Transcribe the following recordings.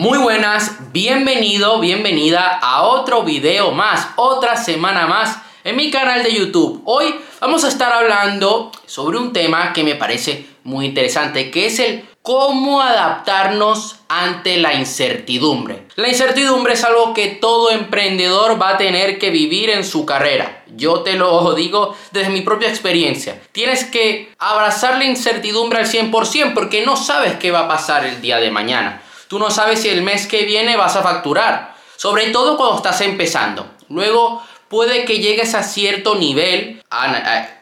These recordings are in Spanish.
Muy buenas, bienvenido, bienvenida a otro video más, otra semana más en mi canal de YouTube. Hoy vamos a estar hablando sobre un tema que me parece muy interesante, que es el cómo adaptarnos ante la incertidumbre. La incertidumbre es algo que todo emprendedor va a tener que vivir en su carrera. Yo te lo digo desde mi propia experiencia. Tienes que abrazar la incertidumbre al 100% porque no sabes qué va a pasar el día de mañana. Tú no sabes si el mes que viene vas a facturar, sobre todo cuando estás empezando. Luego puede que llegues a cierto nivel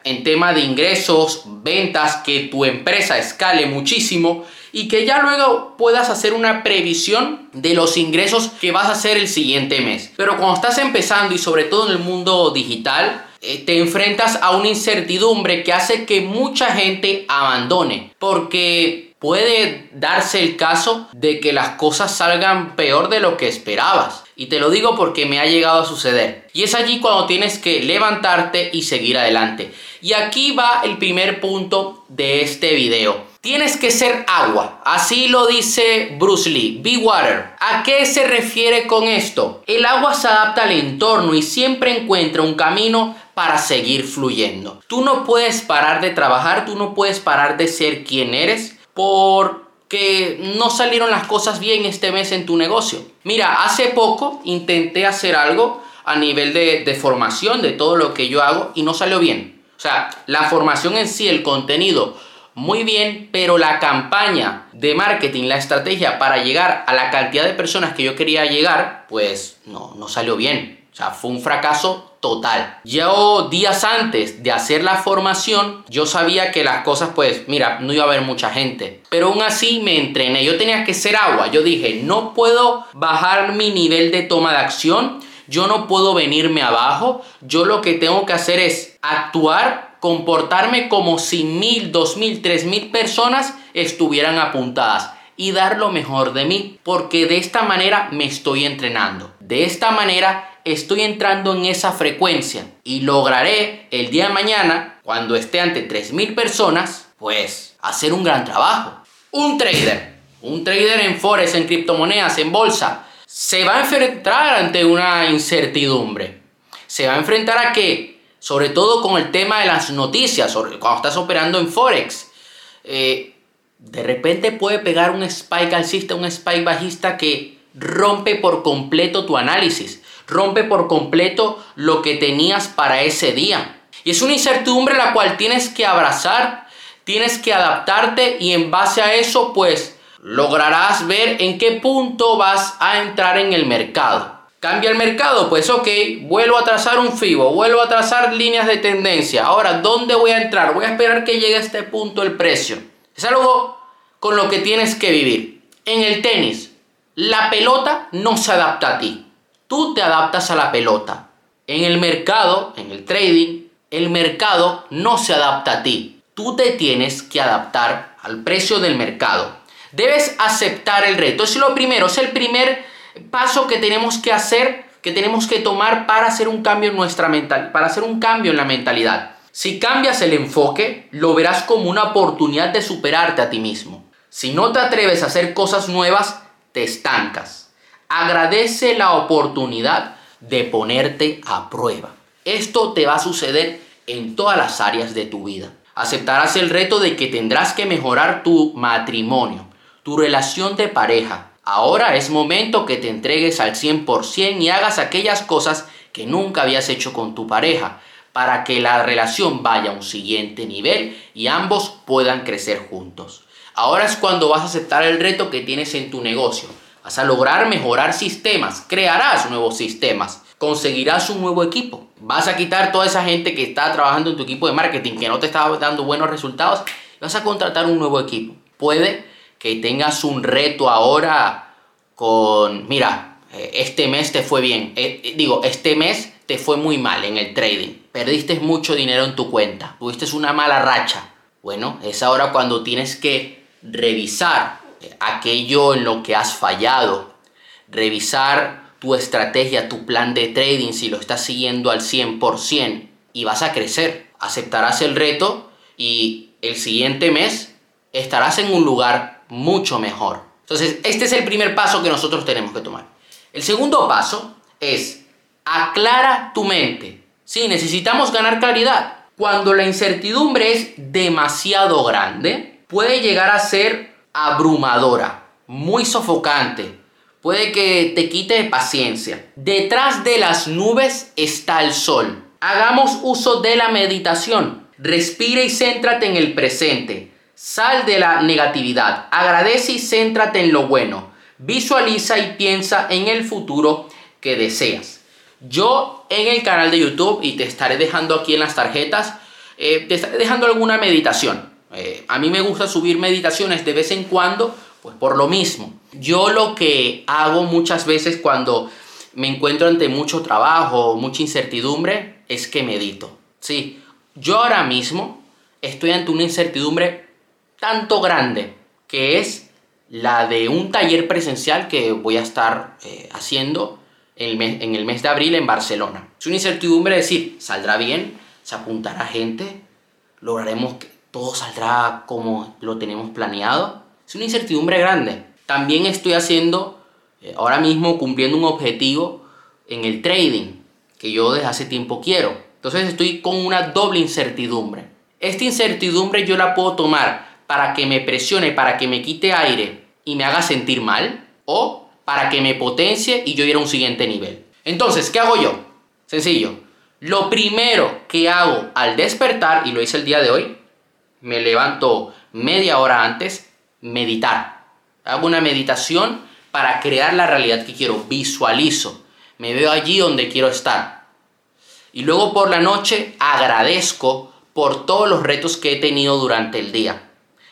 en tema de ingresos, ventas, que tu empresa escale muchísimo y que ya luego puedas hacer una previsión de los ingresos que vas a hacer el siguiente mes. Pero cuando estás empezando y sobre todo en el mundo digital, eh, te enfrentas a una incertidumbre que hace que mucha gente abandone porque puede darse el caso de que las cosas salgan peor de lo que esperabas. Y te lo digo porque me ha llegado a suceder. Y es allí cuando tienes que levantarte y seguir adelante. Y aquí va el primer punto de este video. Tienes que ser agua. Así lo dice Bruce Lee. Be water. ¿A qué se refiere con esto? El agua se adapta al entorno y siempre encuentra un camino para seguir fluyendo. Tú no puedes parar de trabajar, tú no puedes parar de ser quien eres porque no salieron las cosas bien este mes en tu negocio. Mira, hace poco intenté hacer algo a nivel de, formación de todo lo que yo hago y no salió bien. O sea, la formación en sí, el contenido, muy bien, pero la campaña de marketing, la estrategia para llegar a la cantidad de personas que yo quería llegar, pues no, no salió bien. O sea, fue un fracaso total. Yo días antes de hacer la formación, yo sabía que las cosas, pues, mira, no iba a haber mucha gente. Pero aún así me entrené. Yo tenía que ser agua. Yo dije, no puedo bajar mi nivel de toma de acción. Yo no puedo venirme abajo. Yo lo que tengo que hacer es actuar, comportarme como si mil, dos mil, tres mil personas estuvieran apuntadas y dar lo mejor de mí, porque de esta manera me estoy entrenando. De esta manera estoy entrando en esa frecuencia y lograré el día de mañana, cuando esté ante 3.000 personas, pues hacer un gran trabajo. Un trader, un trader en forex, en criptomonedas, en bolsa, se va a enfrentar ante una incertidumbre. Se va a enfrentar a que, sobre todo con el tema de las noticias, cuando estás operando en forex, eh, de repente puede pegar un spike alcista, un spike bajista que rompe por completo tu análisis rompe por completo lo que tenías para ese día. Y es una incertidumbre la cual tienes que abrazar, tienes que adaptarte y en base a eso pues lograrás ver en qué punto vas a entrar en el mercado. Cambia el mercado, pues ok, vuelvo a trazar un FIBO, vuelvo a trazar líneas de tendencia. Ahora, ¿dónde voy a entrar? Voy a esperar que llegue a este punto el precio. Es algo con lo que tienes que vivir. En el tenis, la pelota no se adapta a ti tú te adaptas a la pelota. En el mercado, en el trading, el mercado no se adapta a ti. Tú te tienes que adaptar al precio del mercado. Debes aceptar el reto. Es lo primero, es el primer paso que tenemos que hacer, que tenemos que tomar para hacer un cambio en nuestra mental, para hacer un cambio en la mentalidad. Si cambias el enfoque, lo verás como una oportunidad de superarte a ti mismo. Si no te atreves a hacer cosas nuevas, te estancas. Agradece la oportunidad de ponerte a prueba. Esto te va a suceder en todas las áreas de tu vida. Aceptarás el reto de que tendrás que mejorar tu matrimonio, tu relación de pareja. Ahora es momento que te entregues al 100% y hagas aquellas cosas que nunca habías hecho con tu pareja para que la relación vaya a un siguiente nivel y ambos puedan crecer juntos. Ahora es cuando vas a aceptar el reto que tienes en tu negocio Vas a lograr mejorar sistemas, crearás nuevos sistemas, conseguirás un nuevo equipo. Vas a quitar toda esa gente que está trabajando en tu equipo de marketing que no te estaba dando buenos resultados vas a contratar un nuevo equipo. Puede que tengas un reto ahora con, mira, eh, este mes te fue bien. Eh, eh, digo, este mes te fue muy mal en el trading. Perdiste mucho dinero en tu cuenta. Tuviste una mala racha. Bueno, es ahora cuando tienes que revisar aquello en lo que has fallado, revisar tu estrategia, tu plan de trading, si lo estás siguiendo al 100% y vas a crecer. Aceptarás el reto y el siguiente mes estarás en un lugar mucho mejor. Entonces, este es el primer paso que nosotros tenemos que tomar. El segundo paso es aclara tu mente. Sí, necesitamos ganar claridad. Cuando la incertidumbre es demasiado grande, puede llegar a ser abrumadora, muy sofocante, puede que te quite paciencia. Detrás de las nubes está el sol. Hagamos uso de la meditación. Respira y céntrate en el presente. Sal de la negatividad. Agradece y céntrate en lo bueno. Visualiza y piensa en el futuro que deseas. Yo en el canal de YouTube, y te estaré dejando aquí en las tarjetas, eh, te estaré dejando alguna meditación. Eh, a mí me gusta subir meditaciones de vez en cuando, pues por lo mismo. Yo lo que hago muchas veces cuando me encuentro ante mucho trabajo, mucha incertidumbre, es que medito. Sí, yo ahora mismo estoy ante una incertidumbre tanto grande que es la de un taller presencial que voy a estar eh, haciendo en el, mes, de abril en Barcelona. Es una incertidumbre decir, ¿saldrá bien? ¿Se apuntará gente? ¿Lograremos que todo saldrá como lo tenemos planeado? Es una incertidumbre grande. También estoy haciendo, eh, ahora mismo cumpliendo un objetivo en el trading que yo desde hace tiempo quiero. Entonces estoy con una doble incertidumbre. Esta incertidumbre yo la puedo tomar para que me presione, para que me quite aire y me haga sentir mal o para que me potencie y yo ir a un siguiente nivel. Entonces, ¿qué hago yo? Sencillo. Lo primero que hago al despertar, y lo hice el día de hoy, me levanto media hora antes, meditar. Hago una meditación para crear la realidad que quiero, visualizo, me veo allí donde quiero estar. Y luego por la noche agradezco por todos los retos que he tenido durante el día.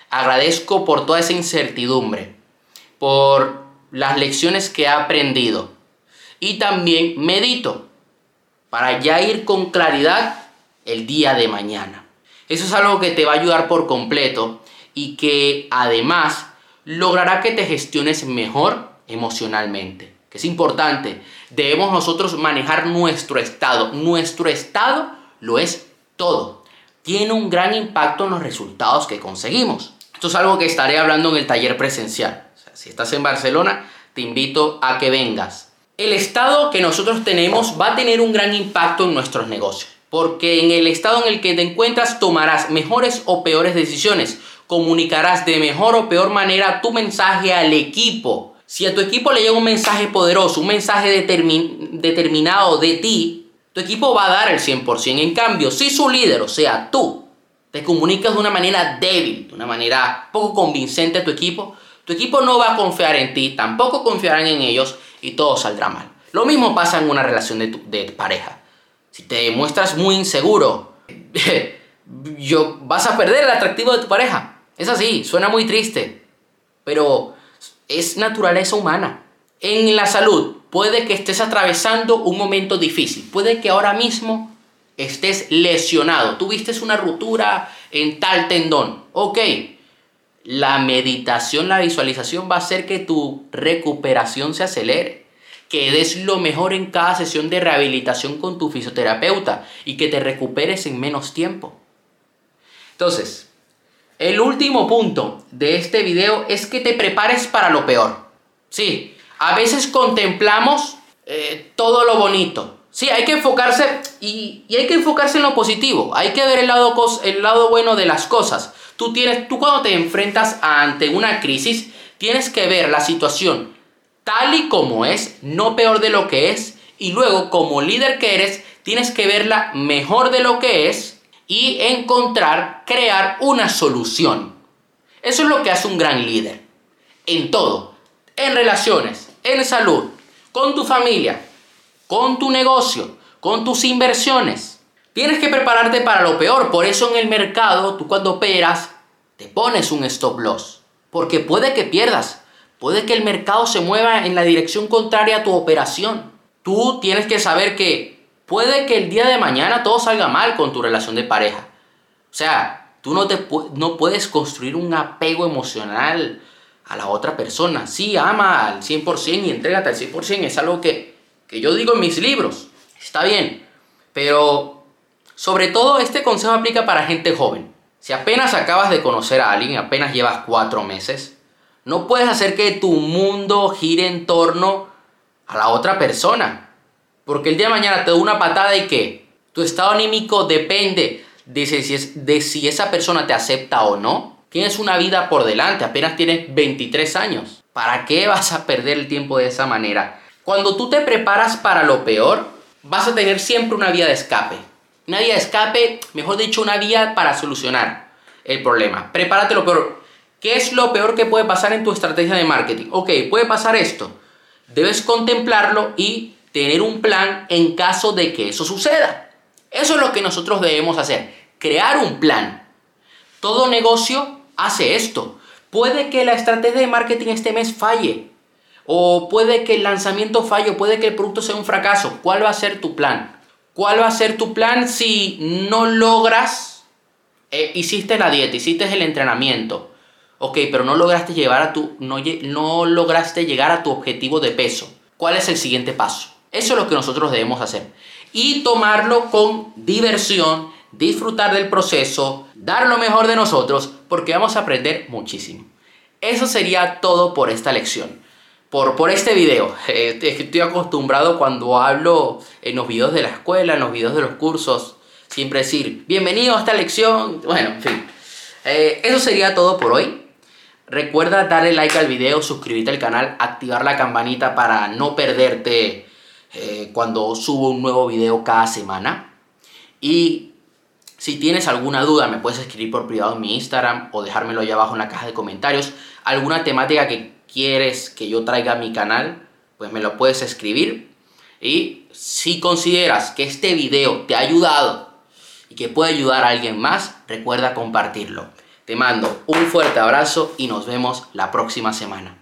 Agradezco por toda esa incertidumbre, por las lecciones que he aprendido. Y también medito para ya ir con claridad el día de mañana. Eso es algo que te va a ayudar por completo y que además logrará que te gestiones mejor emocionalmente. Que es importante. Debemos nosotros manejar nuestro estado. Nuestro estado lo es todo. Tiene un gran impacto en los resultados que conseguimos. Esto es algo que estaré hablando en el taller presencial. Si estás en Barcelona, te invito a que vengas. El estado que nosotros tenemos va a tener un gran impacto en nuestros negocios, porque en el estado en el que te encuentras tomarás mejores o peores decisiones, comunicarás de mejor o peor manera tu mensaje al equipo. Si a tu equipo le llega un mensaje poderoso, un mensaje determinado de ti, tu equipo va a dar el 100%. En cambio, si su líder, o sea, tú, te comunicas de una manera débil, de una manera poco convincente a tu equipo, tu equipo no va a confiar en ti, tampoco confiarán en ellos y todo saldrá mal. Lo mismo pasa en una relación de, de pareja. Si te muestras muy inseguro, yo, vas a perder el atractivo de tu pareja. Es así, suena muy triste, pero es naturaleza humana. En la salud, puede que estés atravesando un momento difícil, puede que ahora mismo estés lesionado, tuviste una ruptura en tal tendón, ok, la meditación, la visualización va a hacer que tu recuperación se acelere, que des lo mejor en cada sesión de rehabilitación con tu fisioterapeuta y que te recuperes en menos tiempo. Entonces, el último punto de este video es que te prepares para lo peor. Sí, a veces contemplamos eh, todo lo bonito. Sí, hay que enfocarse y, y, hay que enfocarse en lo positivo. Hay que ver el lado, el lado bueno de las cosas. Tú, tienes, tú cuando te enfrentas ante una crisis, tienes que ver la situación tal y como es, no peor de lo que es, y luego como líder que eres, tienes que verla mejor de lo que es y encontrar, crear una solución. Eso es lo que hace un gran líder. En todo, en relaciones, en salud, con tu familia, con tu negocio, con tus inversiones. Tienes que prepararte para lo peor, por eso en el mercado tú cuando operas te pones un stop loss, porque puede que pierdas, puede que el mercado se mueva en la dirección contraria a tu operación. Tú tienes que saber que puede que el día de mañana todo salga mal con tu relación de pareja. O sea, tú no, te, no puedes construir un apego emocional a la otra persona. Sí, ama al 100% y entrégate al 100%. Es algo que, que yo digo en mis libros. Está bien. Pero sobre todo este consejo aplica para gente joven. Si apenas acabas de conocer a alguien, apenas llevas cuatro meses, No puedes hacer que tu mundo gire en torno a la otra persona. Porque el día de mañana te da una patada y que tu estado anímico depende de si, esa persona te acepta o no. Tienes una vida por delante, apenas tienes 23 años. ¿Para qué vas a perder el tiempo de esa manera? Cuando tú te preparas para lo peor, vas a tener siempre una vía de escape. Una vía de escape, mejor dicho, una vía para solucionar el problema. Prepárate lo peor. ¿Qué es lo peor que puede pasar en tu estrategia de marketing? Ok, puede pasar esto. Debes contemplarlo y tener un plan en caso de que eso suceda. Eso es lo que nosotros debemos hacer. Crear un plan. Todo negocio hace esto. Puede que la estrategia de marketing este mes falle. O puede que el lanzamiento falle, puede que el producto sea un fracaso. ¿Cuál va a ser tu plan? ¿Cuál va a ser tu plan si no logras, eh, hiciste la dieta, hiciste el entrenamiento, ok, pero no lograste, llevar a tu, no, no lograste llegar a tu objetivo de peso? ¿Cuál es el siguiente paso? Eso es lo que nosotros debemos hacer. Y tomarlo con diversión, disfrutar del proceso, dar lo mejor de nosotros, porque vamos a aprender muchísimo. Eso sería todo por esta lección por, por este video. Estoy acostumbrado cuando hablo en los videos de la escuela, en los videos de los cursos, siempre decir, bienvenido a esta lección. Bueno, en fin. Eh, eso sería todo por hoy. Recuerda darle like al video, suscribirte al canal, activar la campanita para no perderte eh, cuando subo un nuevo video cada semana. Y si tienes alguna duda, me puedes escribir por privado en mi Instagram o dejármelo allá abajo en la caja de comentarios. Alguna temática que quieres que yo traiga a mi canal, pues me lo puedes escribir. Y si consideras que este video te ha ayudado y que puede ayudar a alguien más, recuerda compartirlo. Te mando un fuerte abrazo y nos vemos la próxima semana.